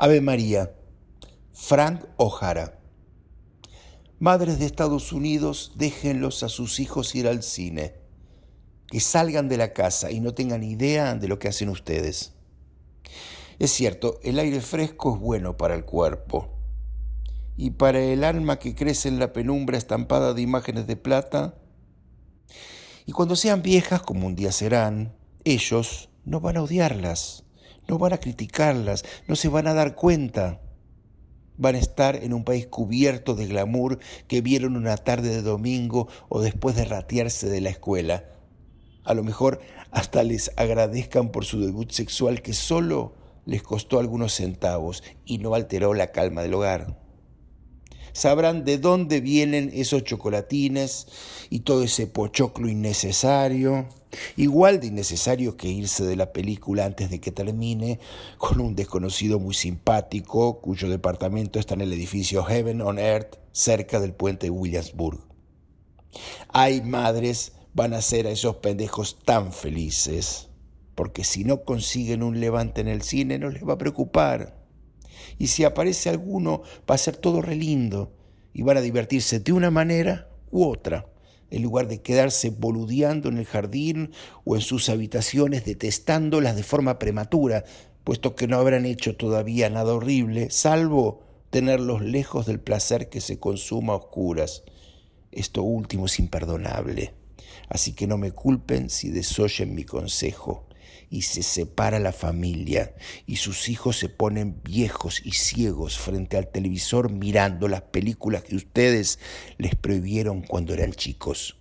Ave María, Frank O'Hara. Madres de Estados Unidos, déjenlos a sus hijos ir al cine. Que salgan de la casa y no tengan idea de lo que hacen ustedes. Es cierto, el aire fresco es bueno para el cuerpo. Y para el alma que crece en la penumbra estampada de imágenes de plata. Y cuando sean viejas, como un día serán, ellos no van a odiarlas no van a criticarlas, no se van a dar cuenta. Van a estar en un país cubierto de glamour que vieron una tarde de domingo o después de ratearse de la escuela. A lo mejor hasta les agradezcan por su debut sexual que solo les costó algunos centavos y no alteró la calma del hogar sabrán de dónde vienen esos chocolatines y todo ese pochoclo innecesario, igual de innecesario que irse de la película antes de que termine con un desconocido muy simpático cuyo departamento está en el edificio Heaven on Earth cerca del puente de Williamsburg. Ay, madres, van a ser a esos pendejos tan felices, porque si no consiguen un levante en el cine no les va a preocupar y si aparece alguno va a ser todo relindo y van a divertirse de una manera u otra, en lugar de quedarse boludeando en el jardín o en sus habitaciones detestándolas de forma prematura, puesto que no habrán hecho todavía nada horrible, salvo tenerlos lejos del placer que se consuma a oscuras. Esto último es imperdonable, así que no me culpen si desoyen mi consejo y se separa la familia y sus hijos se ponen viejos y ciegos frente al televisor mirando las películas que ustedes les prohibieron cuando eran chicos.